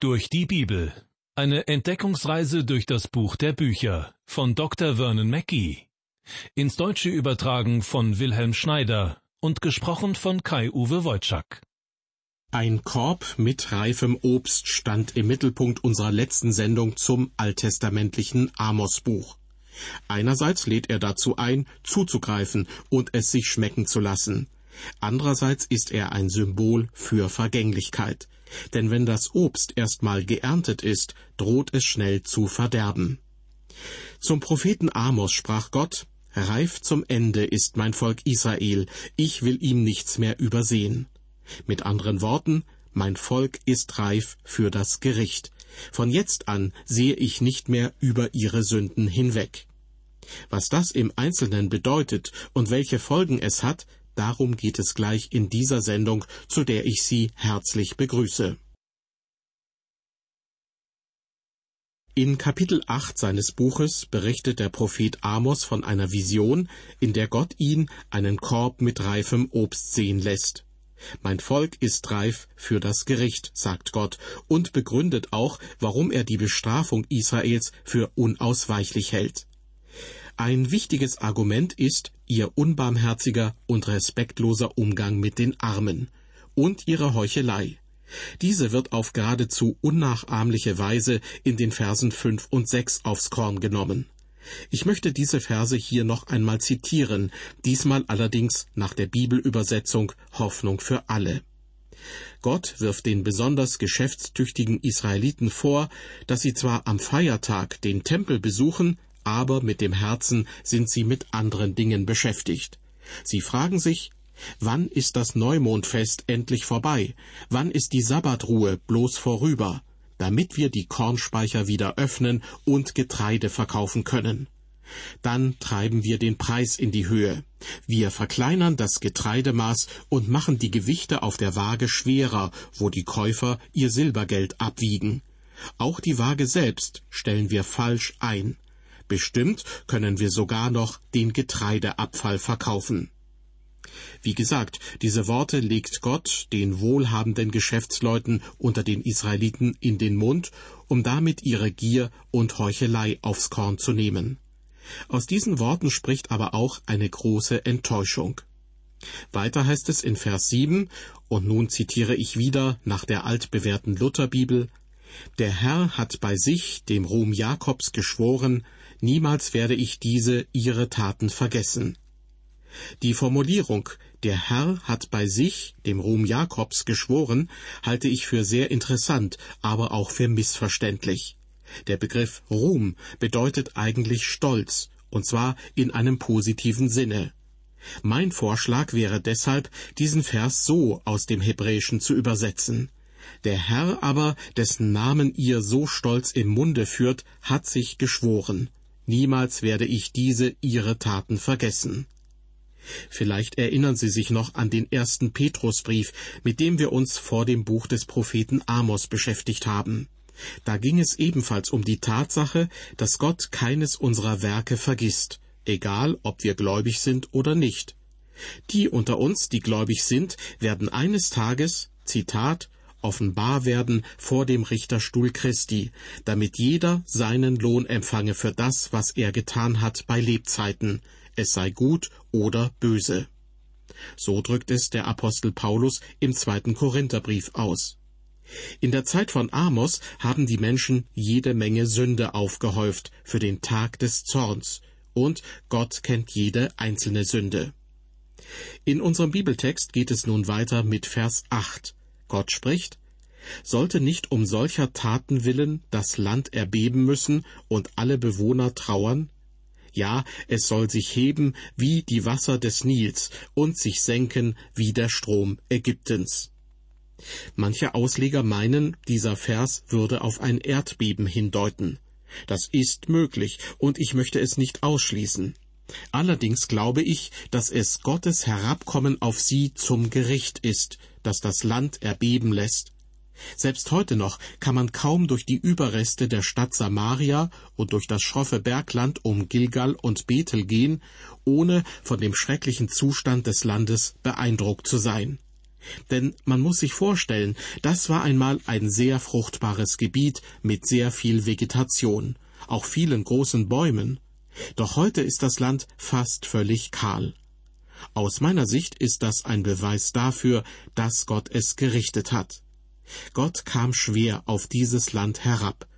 Durch die Bibel. Eine Entdeckungsreise durch das Buch der Bücher von Dr. Vernon Mackey. Ins Deutsche übertragen von Wilhelm Schneider und gesprochen von Kai-Uwe Wojczak. Ein Korb mit reifem Obst stand im Mittelpunkt unserer letzten Sendung zum alttestamentlichen Amos-Buch. Einerseits lädt er dazu ein, zuzugreifen und es sich schmecken zu lassen. Andererseits ist er ein Symbol für Vergänglichkeit. Denn wenn das Obst erstmal geerntet ist, droht es schnell zu verderben. Zum Propheten Amos sprach Gott, Reif zum Ende ist mein Volk Israel, ich will ihm nichts mehr übersehen. Mit anderen Worten, mein Volk ist reif für das Gericht. Von jetzt an sehe ich nicht mehr über ihre Sünden hinweg. Was das im Einzelnen bedeutet und welche Folgen es hat, Darum geht es gleich in dieser Sendung, zu der ich Sie herzlich begrüße. In Kapitel 8 seines Buches berichtet der Prophet Amos von einer Vision, in der Gott ihn einen Korb mit reifem Obst sehen lässt. Mein Volk ist reif für das Gericht, sagt Gott, und begründet auch, warum er die Bestrafung Israels für unausweichlich hält. Ein wichtiges Argument ist ihr unbarmherziger und respektloser Umgang mit den Armen und ihre Heuchelei. Diese wird auf geradezu unnachahmliche Weise in den Versen fünf und sechs aufs Korn genommen. Ich möchte diese Verse hier noch einmal zitieren, diesmal allerdings nach der Bibelübersetzung Hoffnung für alle. Gott wirft den besonders geschäftstüchtigen Israeliten vor, dass sie zwar am Feiertag den Tempel besuchen, aber mit dem Herzen sind sie mit anderen Dingen beschäftigt. Sie fragen sich, wann ist das Neumondfest endlich vorbei? Wann ist die Sabbatruhe bloß vorüber? damit wir die Kornspeicher wieder öffnen und Getreide verkaufen können. Dann treiben wir den Preis in die Höhe. Wir verkleinern das Getreidemaß und machen die Gewichte auf der Waage schwerer, wo die Käufer ihr Silbergeld abwiegen. Auch die Waage selbst stellen wir falsch ein. Bestimmt können wir sogar noch den Getreideabfall verkaufen. Wie gesagt, diese Worte legt Gott den wohlhabenden Geschäftsleuten unter den Israeliten in den Mund, um damit ihre Gier und Heuchelei aufs Korn zu nehmen. Aus diesen Worten spricht aber auch eine große Enttäuschung. Weiter heißt es in Vers 7, und nun zitiere ich wieder nach der altbewährten Lutherbibel, Der Herr hat bei sich, dem Ruhm Jakobs, geschworen, niemals werde ich diese ihre Taten vergessen. Die Formulierung Der Herr hat bei sich, dem Ruhm Jakobs, geschworen, halte ich für sehr interessant, aber auch für missverständlich. Der Begriff Ruhm bedeutet eigentlich Stolz, und zwar in einem positiven Sinne. Mein Vorschlag wäre deshalb, diesen Vers so aus dem Hebräischen zu übersetzen. Der Herr aber, dessen Namen ihr so stolz im Munde führt, hat sich geschworen. Niemals werde ich diese ihre Taten vergessen. Vielleicht erinnern Sie sich noch an den ersten Petrusbrief, mit dem wir uns vor dem Buch des Propheten Amos beschäftigt haben. Da ging es ebenfalls um die Tatsache, dass Gott keines unserer Werke vergisst, egal ob wir gläubig sind oder nicht. Die unter uns, die gläubig sind, werden eines Tages, Zitat, offenbar werden vor dem Richterstuhl Christi, damit jeder seinen Lohn empfange für das, was er getan hat bei Lebzeiten, es sei gut oder böse. So drückt es der Apostel Paulus im zweiten Korintherbrief aus. In der Zeit von Amos haben die Menschen jede Menge Sünde aufgehäuft für den Tag des Zorns, und Gott kennt jede einzelne Sünde. In unserem Bibeltext geht es nun weiter mit Vers 8. Gott spricht, sollte nicht um solcher Taten willen das Land erbeben müssen und alle Bewohner trauern? Ja, es soll sich heben wie die Wasser des Nils und sich senken wie der Strom Ägyptens. Manche Ausleger meinen, dieser Vers würde auf ein Erdbeben hindeuten. Das ist möglich, und ich möchte es nicht ausschließen. Allerdings glaube ich, dass es Gottes Herabkommen auf sie zum Gericht ist, das das Land erbeben lässt. Selbst heute noch kann man kaum durch die Überreste der Stadt Samaria und durch das schroffe Bergland um Gilgal und Bethel gehen, ohne von dem schrecklichen Zustand des Landes beeindruckt zu sein. Denn man muss sich vorstellen, das war einmal ein sehr fruchtbares Gebiet mit sehr viel Vegetation, auch vielen großen Bäumen. Doch heute ist das Land fast völlig kahl. Aus meiner Sicht ist das ein Beweis dafür, dass Gott es gerichtet hat. Gott kam schwer auf dieses Land herab,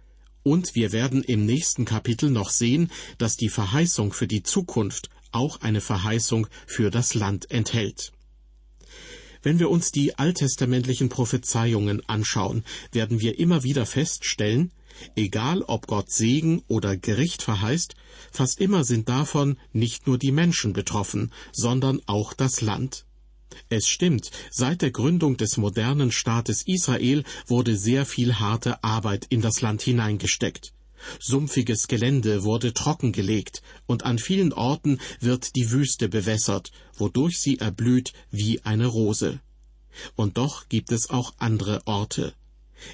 und wir werden im nächsten Kapitel noch sehen, dass die Verheißung für die Zukunft auch eine Verheißung für das Land enthält. Wenn wir uns die alttestamentlichen Prophezeiungen anschauen, werden wir immer wieder feststellen, egal ob Gott Segen oder Gericht verheißt, fast immer sind davon nicht nur die Menschen betroffen, sondern auch das Land. Es stimmt, seit der Gründung des modernen Staates Israel wurde sehr viel harte Arbeit in das Land hineingesteckt. Sumpfiges Gelände wurde trockengelegt, und an vielen Orten wird die Wüste bewässert, wodurch sie erblüht wie eine Rose. Und doch gibt es auch andere Orte.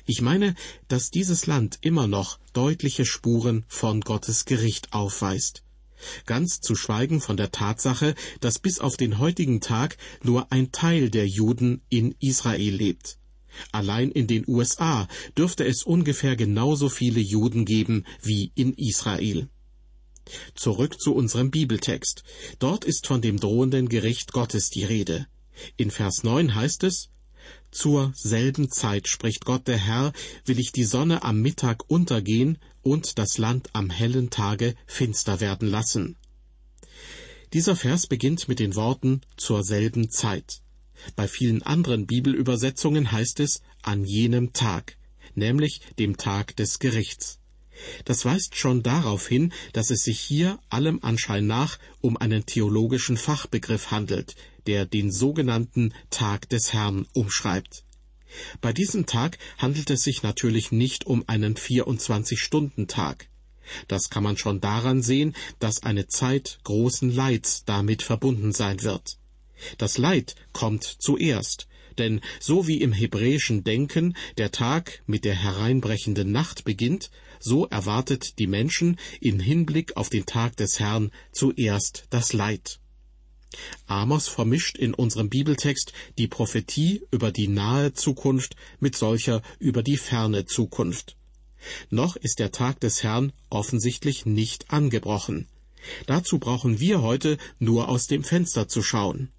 Ich meine, dass dieses Land immer noch deutliche Spuren von Gottes Gericht aufweist. Ganz zu schweigen von der Tatsache, dass bis auf den heutigen Tag nur ein Teil der Juden in Israel lebt. Allein in den USA dürfte es ungefähr genauso viele Juden geben wie in Israel. Zurück zu unserem Bibeltext. Dort ist von dem drohenden Gericht Gottes die Rede. In Vers 9 heißt es, Zur selben Zeit, spricht Gott der Herr, will ich die Sonne am Mittag untergehen und das Land am hellen Tage finster werden lassen. Dieser Vers beginnt mit den Worten zur selben Zeit. Bei vielen anderen Bibelübersetzungen heißt es an jenem Tag, nämlich dem Tag des Gerichts. Das weist schon darauf hin, dass es sich hier allem Anschein nach um einen theologischen Fachbegriff handelt, der den sogenannten Tag des Herrn umschreibt. Bei diesem Tag handelt es sich natürlich nicht um einen 24-Stunden-Tag. Das kann man schon daran sehen, dass eine Zeit großen Leids damit verbunden sein wird. Das Leid kommt zuerst, denn so wie im hebräischen Denken der Tag mit der hereinbrechenden Nacht beginnt, so erwartet die Menschen in Hinblick auf den Tag des Herrn zuerst das Leid. Amos vermischt in unserem Bibeltext die Prophetie über die nahe Zukunft mit solcher über die ferne Zukunft. Noch ist der Tag des Herrn offensichtlich nicht angebrochen. Dazu brauchen wir heute nur aus dem Fenster zu schauen.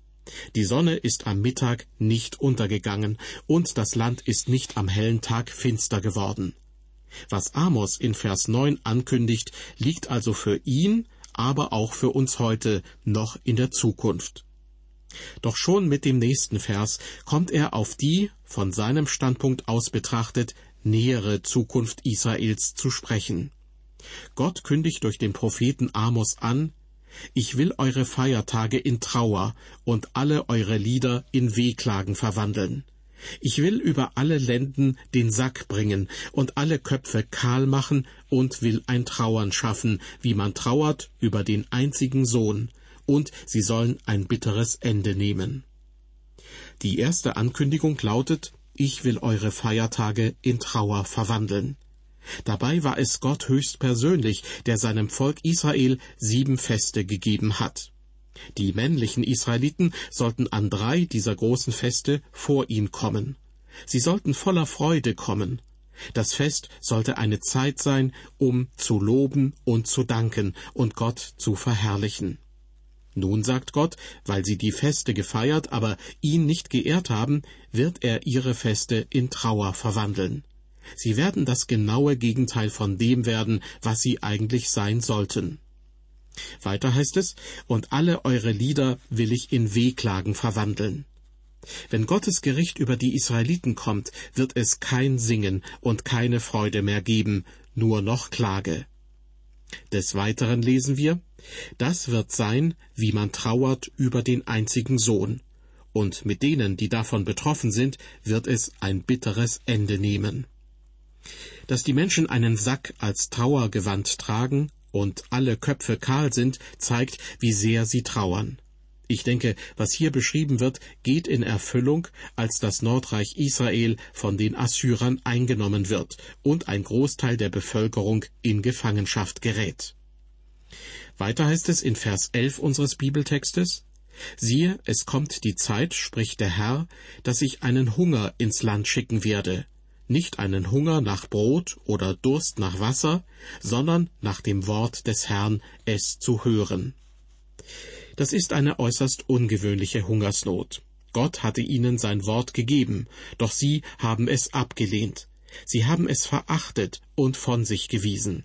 Die Sonne ist am Mittag nicht untergegangen und das Land ist nicht am hellen Tag finster geworden. Was Amos in Vers 9 ankündigt, liegt also für ihn, aber auch für uns heute noch in der Zukunft. Doch schon mit dem nächsten Vers kommt er auf die, von seinem Standpunkt aus betrachtet, nähere Zukunft Israels zu sprechen. Gott kündigt durch den Propheten Amos an, ich will eure Feiertage in Trauer und alle eure Lieder in Wehklagen verwandeln. Ich will über alle Lenden den Sack bringen und alle Köpfe kahl machen und will ein Trauern schaffen, wie man trauert über den einzigen Sohn, und sie sollen ein bitteres Ende nehmen. Die erste Ankündigung lautet, ich will eure Feiertage in Trauer verwandeln. Dabei war es Gott höchstpersönlich, der seinem Volk Israel sieben Feste gegeben hat. Die männlichen Israeliten sollten an drei dieser großen Feste vor ihn kommen. Sie sollten voller Freude kommen. Das Fest sollte eine Zeit sein, um zu loben und zu danken und Gott zu verherrlichen. Nun sagt Gott, weil sie die Feste gefeiert, aber ihn nicht geehrt haben, wird er ihre Feste in Trauer verwandeln. Sie werden das genaue Gegenteil von dem werden, was sie eigentlich sein sollten. Weiter heißt es, und alle eure Lieder will ich in Wehklagen verwandeln. Wenn Gottes Gericht über die Israeliten kommt, wird es kein Singen und keine Freude mehr geben, nur noch Klage. Des Weiteren lesen wir, das wird sein, wie man trauert über den einzigen Sohn, und mit denen, die davon betroffen sind, wird es ein bitteres Ende nehmen. Dass die Menschen einen Sack als Trauergewand tragen und alle Köpfe kahl sind, zeigt, wie sehr sie trauern. Ich denke, was hier beschrieben wird, geht in Erfüllung, als das Nordreich Israel von den Assyrern eingenommen wird und ein Großteil der Bevölkerung in Gefangenschaft gerät. Weiter heißt es in Vers 11 unseres Bibeltextes, Siehe, es kommt die Zeit, spricht der Herr, dass ich einen Hunger ins Land schicken werde, nicht einen Hunger nach Brot oder Durst nach Wasser, sondern nach dem Wort des Herrn, es zu hören. Das ist eine äußerst ungewöhnliche Hungersnot. Gott hatte ihnen sein Wort gegeben, doch sie haben es abgelehnt. Sie haben es verachtet und von sich gewiesen.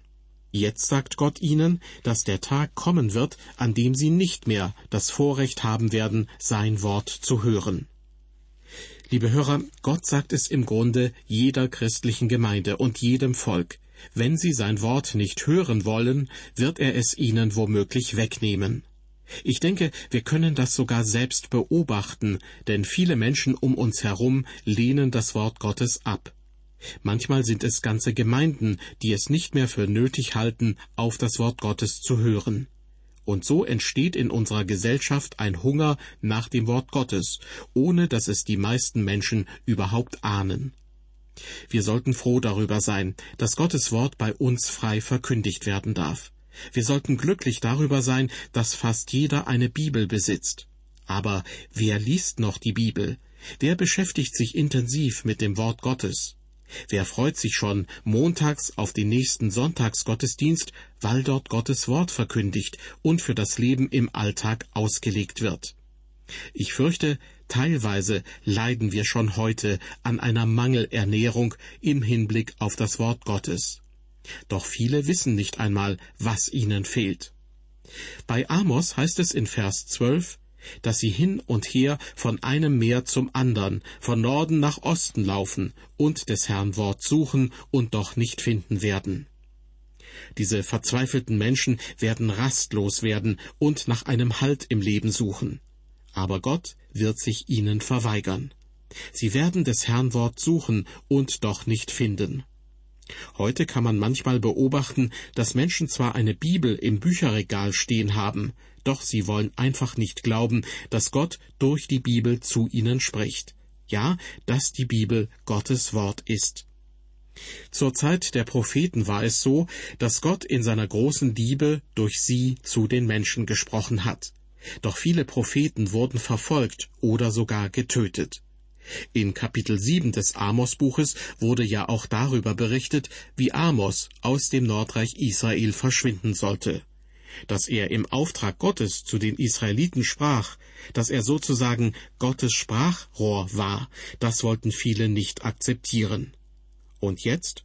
Jetzt sagt Gott ihnen, dass der Tag kommen wird, an dem sie nicht mehr das Vorrecht haben werden, sein Wort zu hören. Liebe Hörer, Gott sagt es im Grunde jeder christlichen Gemeinde und jedem Volk. Wenn sie sein Wort nicht hören wollen, wird er es ihnen womöglich wegnehmen. Ich denke, wir können das sogar selbst beobachten, denn viele Menschen um uns herum lehnen das Wort Gottes ab. Manchmal sind es ganze Gemeinden, die es nicht mehr für nötig halten, auf das Wort Gottes zu hören. Und so entsteht in unserer Gesellschaft ein Hunger nach dem Wort Gottes, ohne dass es die meisten Menschen überhaupt ahnen. Wir sollten froh darüber sein, dass Gottes Wort bei uns frei verkündigt werden darf. Wir sollten glücklich darüber sein, dass fast jeder eine Bibel besitzt. Aber wer liest noch die Bibel? Wer beschäftigt sich intensiv mit dem Wort Gottes? Wer freut sich schon montags auf den nächsten Sonntagsgottesdienst, weil dort Gottes Wort verkündigt und für das Leben im Alltag ausgelegt wird? Ich fürchte, teilweise leiden wir schon heute an einer Mangelernährung im Hinblick auf das Wort Gottes. Doch viele wissen nicht einmal, was ihnen fehlt. Bei Amos heißt es in Vers 12, dass sie hin und her von einem Meer zum andern, von Norden nach Osten laufen und des Herrn Wort suchen und doch nicht finden werden. Diese verzweifelten Menschen werden rastlos werden und nach einem Halt im Leben suchen. Aber Gott wird sich ihnen verweigern. Sie werden des Herrn Wort suchen und doch nicht finden. Heute kann man manchmal beobachten, dass Menschen zwar eine Bibel im Bücherregal stehen haben, doch sie wollen einfach nicht glauben, dass Gott durch die Bibel zu ihnen spricht. Ja, dass die Bibel Gottes Wort ist. Zur Zeit der Propheten war es so, dass Gott in seiner großen Liebe durch sie zu den Menschen gesprochen hat. Doch viele Propheten wurden verfolgt oder sogar getötet. In Kapitel 7 des Amos-Buches wurde ja auch darüber berichtet, wie Amos aus dem Nordreich Israel verschwinden sollte dass er im Auftrag Gottes zu den Israeliten sprach, dass er sozusagen Gottes Sprachrohr war, das wollten viele nicht akzeptieren. Und jetzt?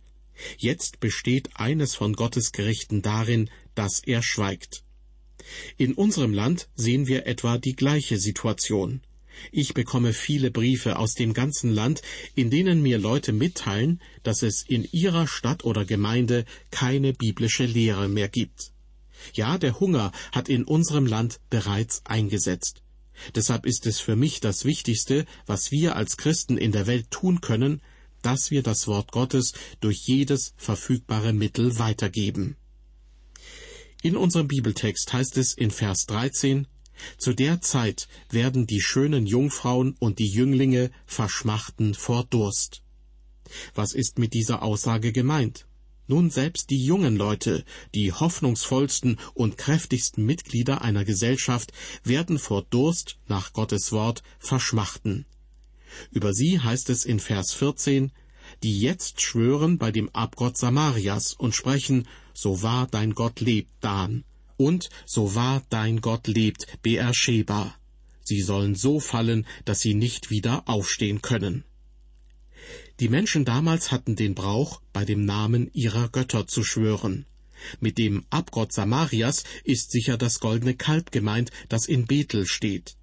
Jetzt besteht eines von Gottes Gerichten darin, dass er schweigt. In unserem Land sehen wir etwa die gleiche Situation. Ich bekomme viele Briefe aus dem ganzen Land, in denen mir Leute mitteilen, dass es in ihrer Stadt oder Gemeinde keine biblische Lehre mehr gibt. Ja, der Hunger hat in unserem Land bereits eingesetzt. Deshalb ist es für mich das Wichtigste, was wir als Christen in der Welt tun können, dass wir das Wort Gottes durch jedes verfügbare Mittel weitergeben. In unserem Bibeltext heißt es in Vers 13, Zu der Zeit werden die schönen Jungfrauen und die Jünglinge verschmachten vor Durst. Was ist mit dieser Aussage gemeint? Nun selbst die jungen Leute, die hoffnungsvollsten und kräftigsten Mitglieder einer Gesellschaft, werden vor Durst nach Gottes Wort verschmachten. Über sie heißt es in Vers 14, die jetzt schwören bei dem Abgott Samarias und sprechen, so wahr dein Gott lebt, Dan, und so wahr dein Gott lebt, Beersheba. Sie sollen so fallen, dass sie nicht wieder aufstehen können. Die Menschen damals hatten den Brauch, bei dem Namen ihrer Götter zu schwören. Mit dem Abgott Samarias ist sicher das goldene Kalb gemeint, das in Bethel steht.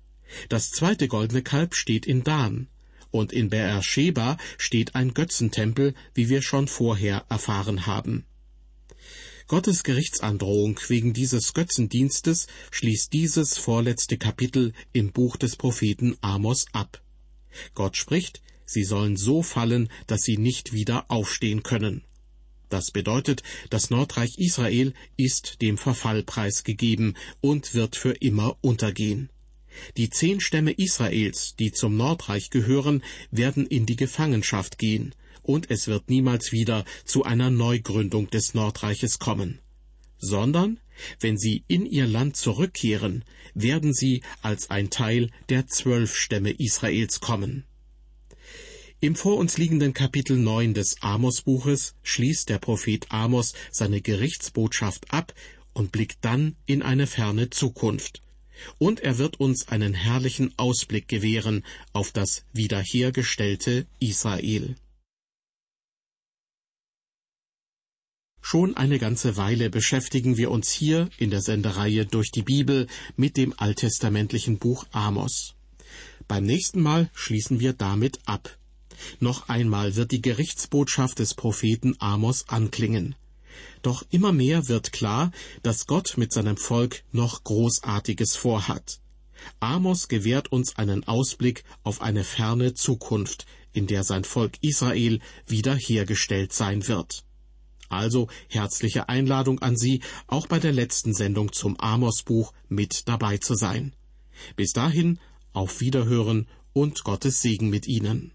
Das zweite goldene Kalb steht in Dan. Und in Beersheba steht ein Götzentempel, wie wir schon vorher erfahren haben. Gottes Gerichtsandrohung wegen dieses Götzendienstes schließt dieses vorletzte Kapitel im Buch des Propheten Amos ab. Gott spricht, sie sollen so fallen, dass sie nicht wieder aufstehen können. Das bedeutet, das Nordreich Israel ist dem Verfall preisgegeben und wird für immer untergehen. Die zehn Stämme Israels, die zum Nordreich gehören, werden in die Gefangenschaft gehen, und es wird niemals wieder zu einer Neugründung des Nordreiches kommen, sondern Wenn sie in ihr Land zurückkehren, werden sie als ein Teil der zwölf Stämme Israels kommen. Im vor uns liegenden Kapitel 9 des Amos-Buches schließt der Prophet Amos seine Gerichtsbotschaft ab und blickt dann in eine ferne Zukunft. Und er wird uns einen herrlichen Ausblick gewähren auf das wiederhergestellte Israel. Schon eine ganze Weile beschäftigen wir uns hier in der Sendereihe durch die Bibel mit dem alttestamentlichen Buch Amos. Beim nächsten Mal schließen wir damit ab. Noch einmal wird die Gerichtsbotschaft des Propheten Amos anklingen. Doch immer mehr wird klar, dass Gott mit seinem Volk noch Großartiges vorhat. Amos gewährt uns einen Ausblick auf eine ferne Zukunft, in der sein Volk Israel wiederhergestellt sein wird. Also herzliche Einladung an Sie, auch bei der letzten Sendung zum Amos-Buch mit dabei zu sein. Bis dahin, auf Wiederhören und Gottes Segen mit Ihnen.